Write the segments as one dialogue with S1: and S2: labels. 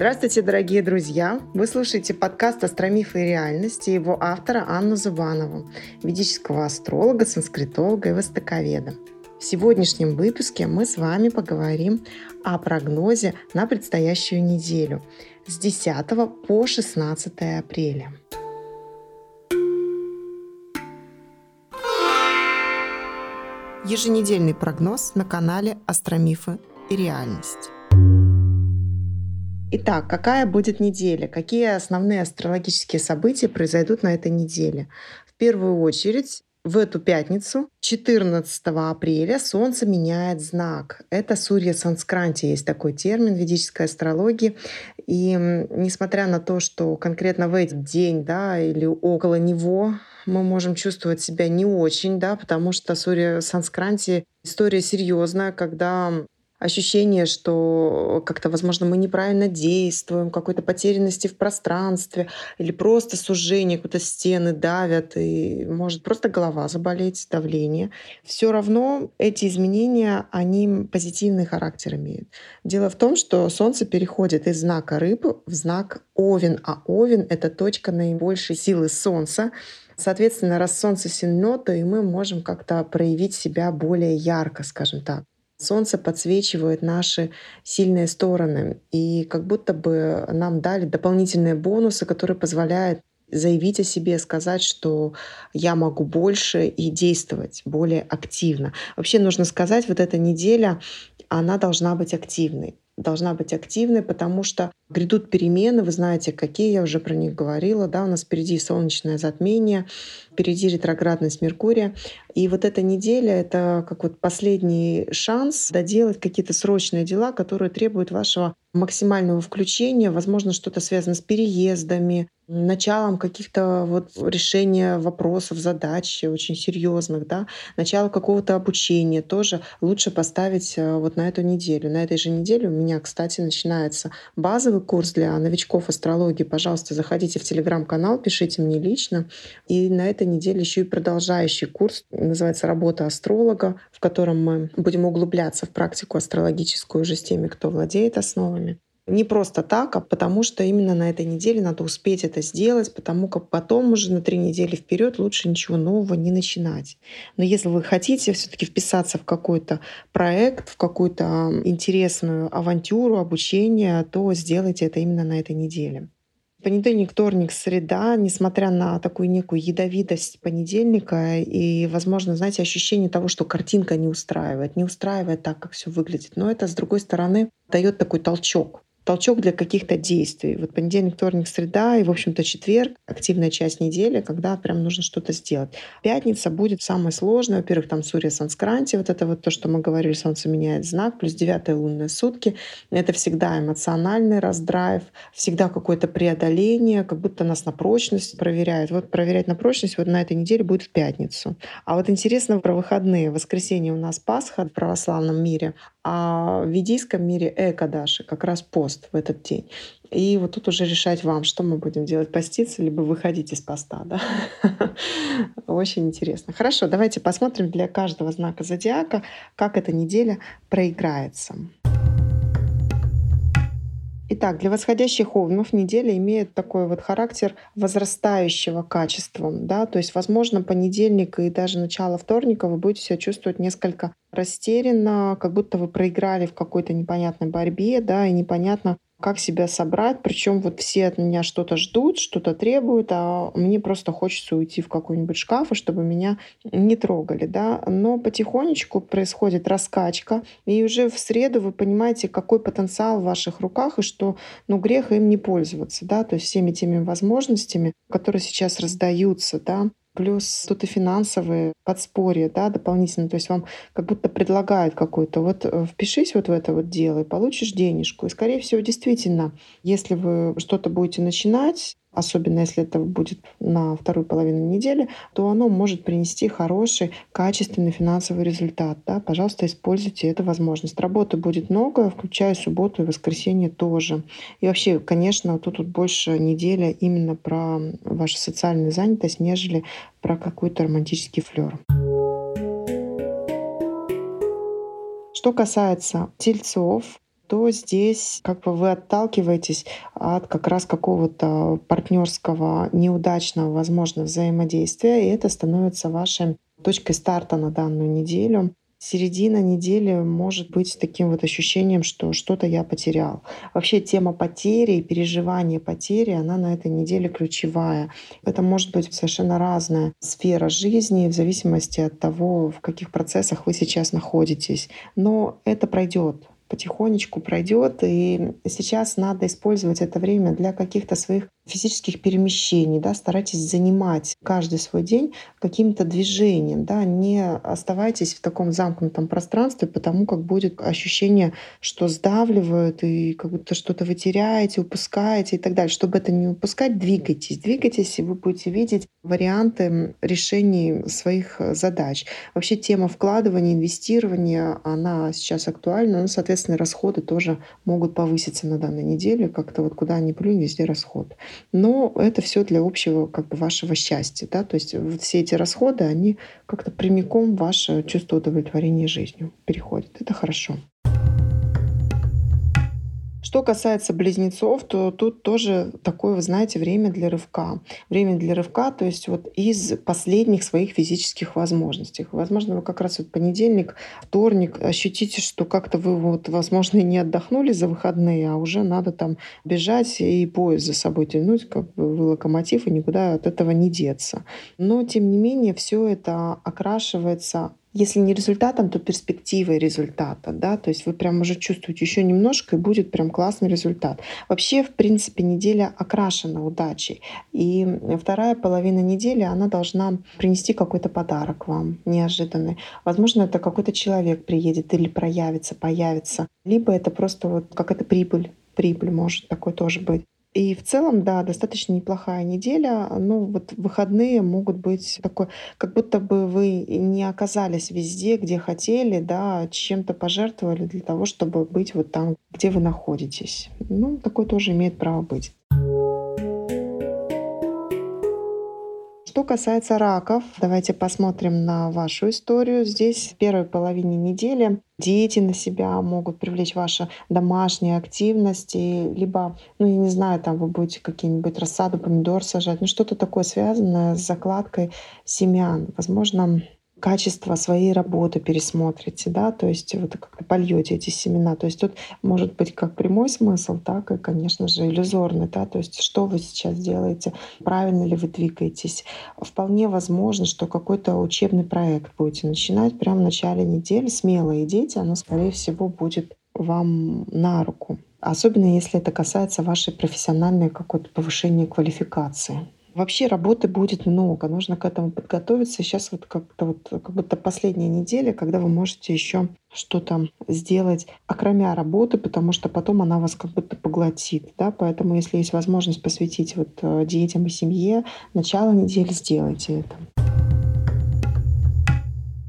S1: Здравствуйте, дорогие друзья! Вы слушаете подкаст «Астромифы и реальность» его автора Анну Зубанову, ведического астролога, санскритолога и востоковеда. В сегодняшнем выпуске мы с вами поговорим о прогнозе на предстоящую неделю с 10 по 16 апреля. Еженедельный прогноз на канале «Астромифы и реальность». Итак, какая будет неделя? Какие основные астрологические события произойдут на этой неделе? В первую очередь, в эту пятницу, 14 апреля, Солнце меняет знак. Это Сурья Санскранти, есть такой термин в ведической астрологии. И несмотря на то, что конкретно в этот день да, или около него мы можем чувствовать себя не очень, да, потому что Сурья Санскранти история серьезная, когда ощущение, что как-то, возможно, мы неправильно действуем, какой-то потерянности в пространстве или просто сужение, какие-то стены давят, и может просто голова заболеть, давление. Все равно эти изменения, они позитивный характер имеют. Дело в том, что Солнце переходит из знака рыбы в знак Овен, а Овен — это точка наибольшей силы Солнца, Соответственно, раз Солнце сильно, то и мы можем как-то проявить себя более ярко, скажем так. Солнце подсвечивает наши сильные стороны, и как будто бы нам дали дополнительные бонусы, которые позволяют заявить о себе, сказать, что я могу больше и действовать более активно. Вообще нужно сказать, вот эта неделя, она должна быть активной должна быть активной, потому что грядут перемены, вы знаете, какие, я уже про них говорила, да, у нас впереди солнечное затмение, впереди ретроградность Меркурия. И вот эта неделя — это как вот последний шанс доделать какие-то срочные дела, которые требуют вашего максимального включения, возможно, что-то связано с переездами, началом каких-то вот решения вопросов, задач очень серьезных, да, начало какого-то обучения тоже лучше поставить э, вот на эту неделю. На этой же неделе у меня, кстати, начинается базовый курс для новичков астрологии. Пожалуйста, заходите в телеграм-канал, пишите мне лично. И на этой неделе еще и продолжающий курс, называется «Работа астролога», в котором мы будем углубляться в практику астрологическую уже с теми, кто владеет основами. Не просто так, а потому что именно на этой неделе надо успеть это сделать, потому как потом уже на три недели вперед лучше ничего нового не начинать. Но если вы хотите все-таки вписаться в какой-то проект, в какую-то интересную авантюру, обучение, то сделайте это именно на этой неделе. Понедельник, вторник, среда, несмотря на такую некую ядовитость понедельника и, возможно, знаете, ощущение того, что картинка не устраивает, не устраивает так, как все выглядит. Но это, с другой стороны, дает такой толчок толчок для каких-то действий. Вот понедельник, вторник, среда и, в общем-то, четверг — активная часть недели, когда прям нужно что-то сделать. Пятница будет самое сложное. Во-первых, там Сурья Санскранти, вот это вот то, что мы говорили, Солнце меняет знак, плюс девятые лунные сутки. Это всегда эмоциональный раздрайв, всегда какое-то преодоление, как будто нас на прочность проверяют. Вот проверять на прочность вот на этой неделе будет в пятницу. А вот интересно про выходные. В воскресенье у нас Пасха в православном мире, а в ведийском мире Экадаши, как раз пост в этот день. И вот тут уже решать вам, что мы будем делать, поститься, либо выходить из поста. Да? Очень интересно. Хорошо, давайте посмотрим для каждого знака зодиака, как эта неделя проиграется. Итак, для восходящих овнов неделя имеет такой вот характер возрастающего качества. Да? То есть, возможно, понедельник и даже начало вторника вы будете себя чувствовать несколько растерянно, как будто вы проиграли в какой-то непонятной борьбе, да, и непонятно, как себя собрать. Причем вот все от меня что-то ждут, что-то требуют, а мне просто хочется уйти в какой-нибудь шкаф, чтобы меня не трогали. Да? Но потихонечку происходит раскачка, и уже в среду вы понимаете, какой потенциал в ваших руках, и что ну, грех им не пользоваться. Да? То есть всеми теми возможностями, которые сейчас раздаются, да, плюс тут и финансовые подспорья, да, дополнительно. То есть вам как будто предлагают какой-то, вот э, впишись вот в это вот дело и получишь денежку. И, скорее всего, действительно, если вы что-то будете начинать, особенно если это будет на вторую половину недели, то оно может принести хороший, качественный финансовый результат. Да? Пожалуйста, используйте эту возможность. Работы будет много, включая субботу и воскресенье тоже. И вообще, конечно, тут, тут больше неделя именно про вашу социальную занятость, нежели про какой-то романтический флер. Что касается тельцов, то здесь как бы вы отталкиваетесь от как раз какого-то партнерского неудачного, возможно, взаимодействия, и это становится вашей точкой старта на данную неделю середина недели может быть таким вот ощущением, что что-то я потерял. Вообще тема потери и переживания потери, она на этой неделе ключевая. Это может быть совершенно разная сфера жизни в зависимости от того, в каких процессах вы сейчас находитесь. Но это пройдет потихонечку пройдет. И сейчас надо использовать это время для каких-то своих физических перемещений, да, старайтесь занимать каждый свой день каким-то движением, да, не оставайтесь в таком замкнутом пространстве, потому как будет ощущение, что сдавливают и как будто что-то вы теряете, упускаете и так далее. Чтобы это не упускать, двигайтесь, двигайтесь, и вы будете видеть варианты решений своих задач. Вообще тема вкладывания, инвестирования, она сейчас актуальна, но, соответственно, расходы тоже могут повыситься на данной неделе, как-то вот куда ни плюнь, везде расход но это все для общего как бы вашего счастья. Да? То есть все эти расходы, они как-то прямиком ваше чувство удовлетворения жизнью переходят. Это хорошо. Что касается близнецов, то тут тоже такое, вы знаете, время для рывка. Время для рывка, то есть вот из последних своих физических возможностей. Возможно, вы как раз вот понедельник, вторник ощутите, что как-то вы вот, возможно, и не отдохнули за выходные, а уже надо там бежать и поезд за собой тянуть, как бы вы локомотив, и никуда от этого не деться. Но, тем не менее, все это окрашивается если не результатом, то перспективой результата, да, то есть вы прям уже чувствуете еще немножко, и будет прям классный результат. Вообще, в принципе, неделя окрашена удачей. И вторая половина недели, она должна принести какой-то подарок вам неожиданный. Возможно, это какой-то человек приедет или проявится, появится. Либо это просто вот какая-то прибыль, прибыль может такой тоже быть. И в целом, да, достаточно неплохая неделя. Ну, вот выходные могут быть такой, как будто бы вы не оказались везде, где хотели, да, чем-то пожертвовали для того, чтобы быть вот там, где вы находитесь. Ну, такое тоже имеет право быть. Что касается раков, давайте посмотрим на вашу историю. Здесь в первой половине недели дети на себя могут привлечь ваши домашние активности, либо, ну, я не знаю, там вы будете какие-нибудь рассаду помидор сажать, ну, что-то такое связанное с закладкой семян. Возможно, качество своей работы пересмотрите, да, то есть вот как-то польете эти семена. То есть тут может быть как прямой смысл, так и, конечно же, иллюзорный, да, то есть что вы сейчас делаете, правильно ли вы двигаетесь. Вполне возможно, что какой-то учебный проект будете начинать прямо в начале недели. Смело идите, оно, скорее всего, будет вам на руку. Особенно если это касается вашей профессиональной какой-то повышения квалификации. Вообще работы будет много, нужно к этому подготовиться. Сейчас вот как-то вот как будто последняя неделя, когда вы можете еще что-то сделать, окромя работы, потому что потом она вас как будто поглотит. Да? Поэтому, если есть возможность посвятить вот э, детям и семье, начало недели сделайте это.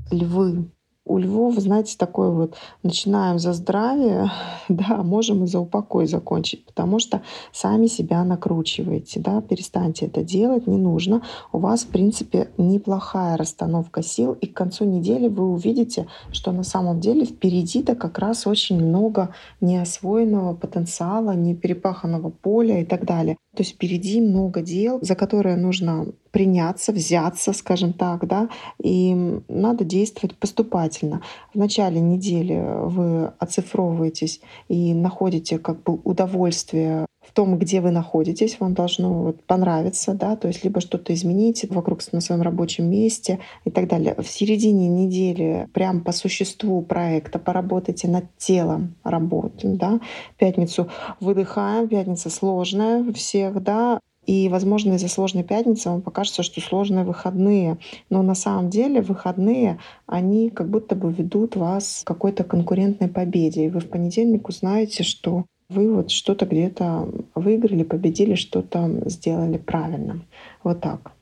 S1: Львы у львов, знаете, такое вот начинаем за здравие, да, можем и за упокой закончить, потому что сами себя накручиваете, да, перестаньте это делать, не нужно. У вас, в принципе, неплохая расстановка сил, и к концу недели вы увидите, что на самом деле впереди-то как раз очень много неосвоенного потенциала, неперепаханного поля и так далее. То есть впереди много дел, за которые нужно приняться, взяться, скажем так, да, и надо действовать поступательно. В начале недели вы оцифровываетесь и находите как бы удовольствие в том, где вы находитесь, вам должно вот понравиться, да, то есть либо что-то изменить вокруг на своем рабочем месте и так далее. В середине недели прям по существу проекта поработайте над телом работы, да. Пятницу выдыхаем, пятница сложная у всех, да, и, возможно, из-за сложной пятницы вам покажется, что сложные выходные. Но на самом деле выходные, они как будто бы ведут вас к какой-то конкурентной победе. И вы в понедельник узнаете, что вы вот что-то где-то выиграли, победили, что-то сделали правильно. Вот так.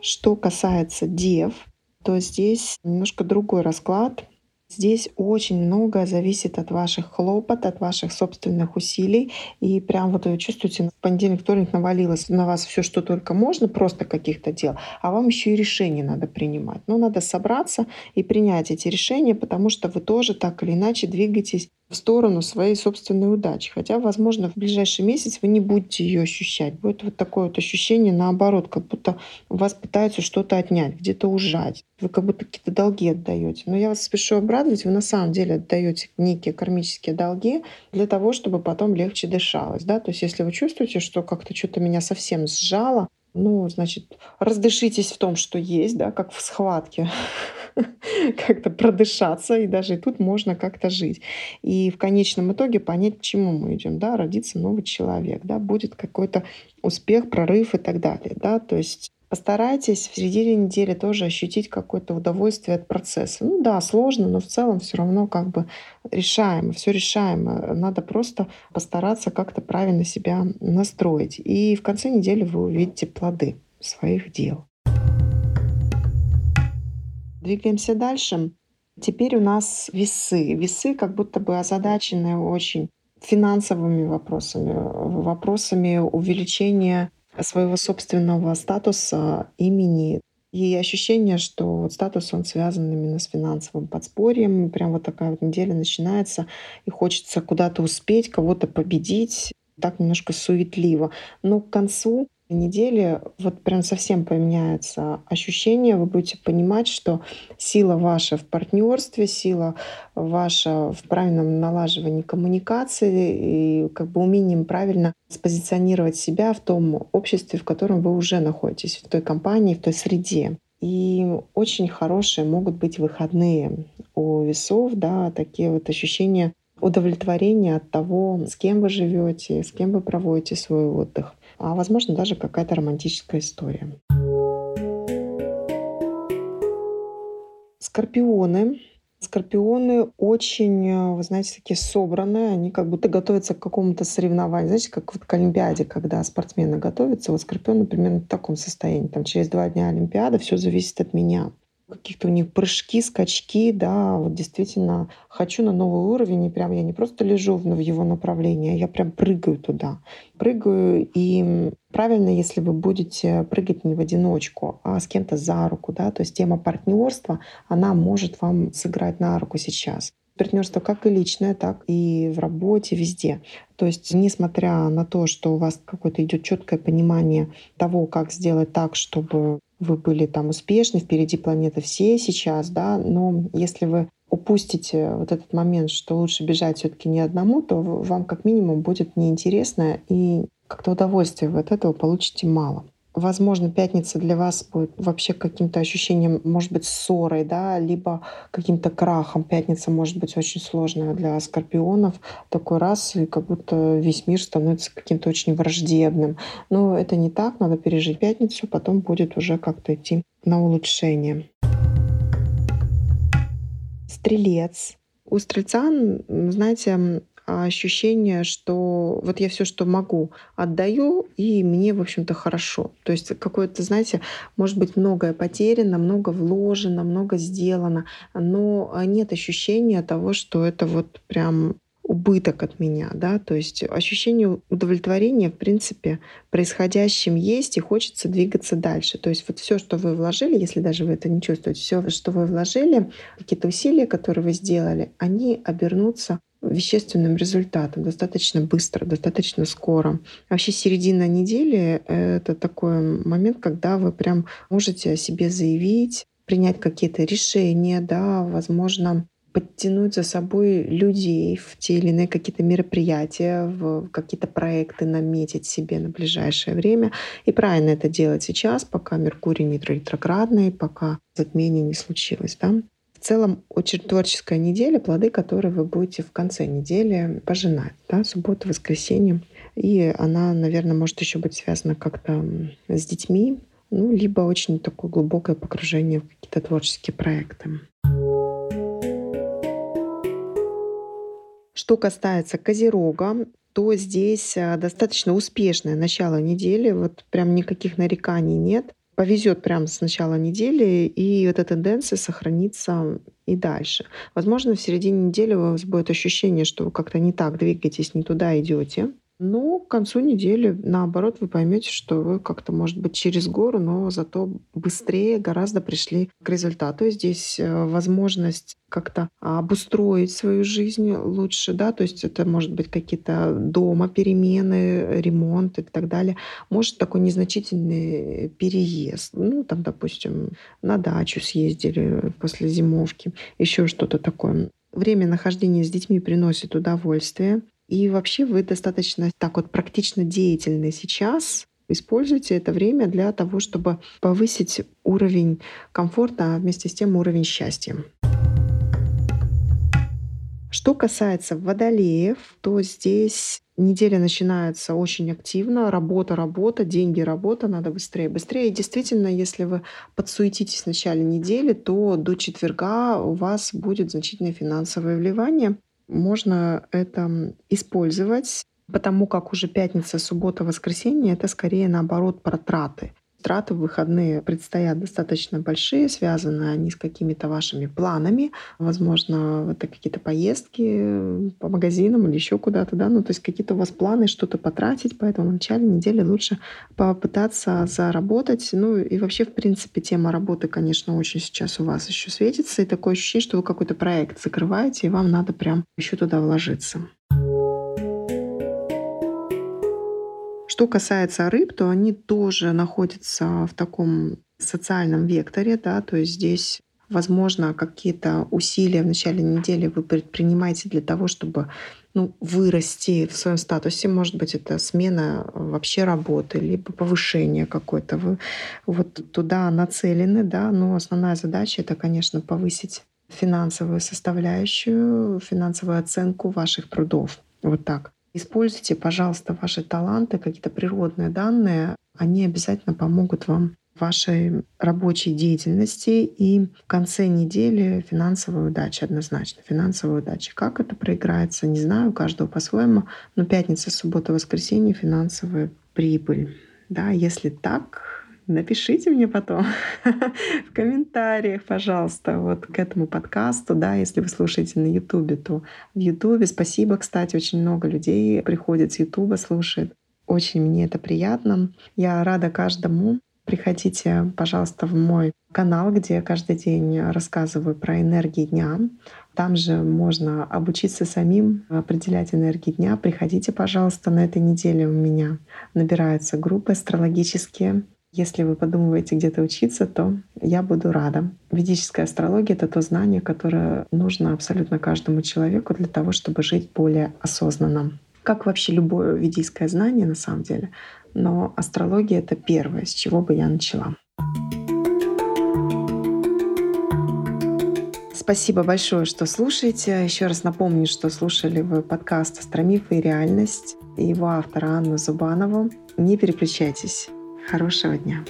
S1: Что касается дев, то здесь немножко другой расклад. Здесь очень много зависит от ваших хлопот, от ваших собственных усилий. И прям вот вы чувствуете, в понедельник, вторник навалилось на вас все, что только можно, просто каких-то дел, а вам еще и решения надо принимать. Ну, надо собраться и принять эти решения, потому что вы тоже так или иначе двигаетесь в сторону своей собственной удачи. Хотя, возможно, в ближайший месяц вы не будете ее ощущать. Будет вот такое вот ощущение наоборот, как будто вас пытаются что-то отнять, где-то ужать. Вы как будто какие-то долги отдаете. Но я вас спешу обрадовать, вы на самом деле отдаете некие кармические долги для того, чтобы потом легче дышалось. Да? То есть если вы чувствуете, что как-то что-то меня совсем сжало, ну, значит, раздышитесь в том, что есть, да, как в схватке. как-то продышаться, и даже и тут можно как-то жить. И в конечном итоге понять, к чему мы идем, да, родится новый человек, да, будет какой-то успех, прорыв и так далее, да, то есть Постарайтесь в середине недели тоже ощутить какое-то удовольствие от процесса. Ну да, сложно, но в целом все равно как бы решаемо, все решаемо. Надо просто постараться как-то правильно себя настроить. И в конце недели вы увидите плоды своих дел. Двигаемся дальше. Теперь у нас весы. Весы как будто бы озадачены очень финансовыми вопросами, вопросами увеличения своего собственного статуса, имени. И ощущение, что вот статус, он связан именно с финансовым подспорьем. Прям вот такая вот неделя начинается, и хочется куда-то успеть, кого-то победить. Так немножко суетливо. Но к концу недели вот прям совсем поменяется ощущение. Вы будете понимать, что сила ваша в партнерстве, сила ваша в правильном налаживании коммуникации и как бы умением правильно спозиционировать себя в том обществе, в котором вы уже находитесь, в той компании, в той среде. И очень хорошие могут быть выходные у весов, да, такие вот ощущения удовлетворения от того, с кем вы живете, с кем вы проводите свой отдых а возможно даже какая-то романтическая история. Скорпионы. Скорпионы очень, вы знаете, такие собранные, они как будто готовятся к какому-то соревнованию. Знаете, как вот к Олимпиаде, когда спортсмены готовятся, вот скорпионы примерно в таком состоянии. Там через два дня Олимпиада, все зависит от меня каких-то у них прыжки, скачки, да, вот действительно хочу на новый уровень, и прям я не просто лежу в его направлении, а я прям прыгаю туда. Прыгаю, и правильно, если вы будете прыгать не в одиночку, а с кем-то за руку, да, то есть тема партнерства, она может вам сыграть на руку сейчас партнерство как и личное, так и в работе, везде. То есть, несмотря на то, что у вас какое-то идет четкое понимание того, как сделать так, чтобы вы были там успешны, впереди планеты все сейчас, да, но если вы упустите вот этот момент, что лучше бежать все-таки не одному, то вам как минимум будет неинтересно и как-то удовольствия вы от этого получите мало. Возможно, пятница для вас будет вообще каким-то ощущением, может быть, ссорой, да, либо каким-то крахом. Пятница может быть очень сложная для скорпионов. Такой раз, и как будто весь мир становится каким-то очень враждебным. Но это не так, надо пережить пятницу, потом будет уже как-то идти на улучшение. Стрелец. У стрельца, знаете, ощущение, что вот я все, что могу, отдаю, и мне, в общем-то, хорошо. То есть какое-то, знаете, может быть, многое потеряно, много вложено, много сделано, но нет ощущения того, что это вот прям убыток от меня, да, то есть ощущение удовлетворения, в принципе, происходящим есть, и хочется двигаться дальше. То есть вот все, что вы вложили, если даже вы это не чувствуете, все, что вы вложили, какие-то усилия, которые вы сделали, они обернутся вещественным результатом достаточно быстро, достаточно скоро. Вообще середина недели — это такой момент, когда вы прям можете о себе заявить, принять какие-то решения, да, возможно, подтянуть за собой людей в те или иные какие-то мероприятия, в какие-то проекты наметить себе на ближайшее время. И правильно это делать сейчас, пока Меркурий не ретроградный, пока затмение не случилось. Да? Целом очень творческая неделя, плоды, которые вы будете в конце недели пожинать, да, суббота, воскресенье. И она, наверное, может еще быть связана как-то с детьми, ну, либо очень такое глубокое погружение в какие-то творческие проекты. Что касается Козерога, то здесь а, достаточно успешное начало недели, вот прям никаких нареканий нет повезет прямо с начала недели, и эта тенденция сохранится и дальше. Возможно, в середине недели у вас будет ощущение, что вы как-то не так двигаетесь, не туда идете. Ну, к концу недели, наоборот, вы поймете, что вы как-то, может быть, через гору, но зато быстрее гораздо пришли к результату. Здесь э, возможность как-то обустроить свою жизнь лучше, да, то есть это может быть какие-то дома перемены, ремонт и так далее. Может такой незначительный переезд, ну, там, допустим, на дачу съездили после зимовки, еще что-то такое. Время нахождения с детьми приносит удовольствие. И вообще вы достаточно так вот практично деятельны сейчас. Используйте это время для того, чтобы повысить уровень комфорта, а вместе с тем уровень счастья. Что касается водолеев, то здесь неделя начинается очень активно. Работа, работа, деньги, работа. Надо быстрее, быстрее. И действительно, если вы подсуетитесь в начале недели, то до четверга у вас будет значительное финансовое вливание можно это использовать, потому как уже пятница, суббота, воскресенье — это скорее наоборот про траты. Траты в выходные предстоят достаточно большие, связаны они с какими-то вашими планами. Возможно, это какие-то поездки по магазинам или еще куда-то, да, ну то есть какие-то у вас планы что-то потратить, поэтому в начале недели лучше попытаться заработать. Ну и вообще, в принципе, тема работы, конечно, очень сейчас у вас еще светится, и такое ощущение, что вы какой-то проект закрываете, и вам надо прям еще туда вложиться. Что касается рыб, то они тоже находятся в таком социальном векторе, да, то есть здесь Возможно, какие-то усилия в начале недели вы предпринимаете для того, чтобы ну, вырасти в своем статусе. Может быть, это смена вообще работы, либо повышение какое-то. Вы вот туда нацелены, да, но основная задача — это, конечно, повысить финансовую составляющую, финансовую оценку ваших трудов. Вот так. Используйте, пожалуйста, ваши таланты, какие-то природные данные. Они обязательно помогут вам в вашей рабочей деятельности и в конце недели финансовая удача однозначно. Финансовая удача. Как это проиграется, не знаю, у каждого по-своему. Но пятница, суббота, воскресенье — финансовая прибыль. Да, если так, напишите мне потом в комментариях, пожалуйста, вот к этому подкасту, да, если вы слушаете на Ютубе, то в Ютубе, спасибо, кстати, очень много людей приходит с Ютуба, слушает. Очень мне это приятно. Я рада каждому. Приходите, пожалуйста, в мой канал, где я каждый день рассказываю про энергии дня. Там же можно обучиться самим определять энергии дня. Приходите, пожалуйста, на этой неделе у меня набираются группы астрологические. Если вы подумываете где-то учиться, то я буду рада. Ведическая астрология — это то знание, которое нужно абсолютно каждому человеку для того, чтобы жить более осознанно. Как вообще любое ведийское знание на самом деле. Но астрология — это первое, с чего бы я начала. Спасибо большое, что слушаете. Еще раз напомню, что слушали вы подкаст «Астромифы и реальность» и его автора Анну Зубанову. Не переключайтесь. Хорошего дня!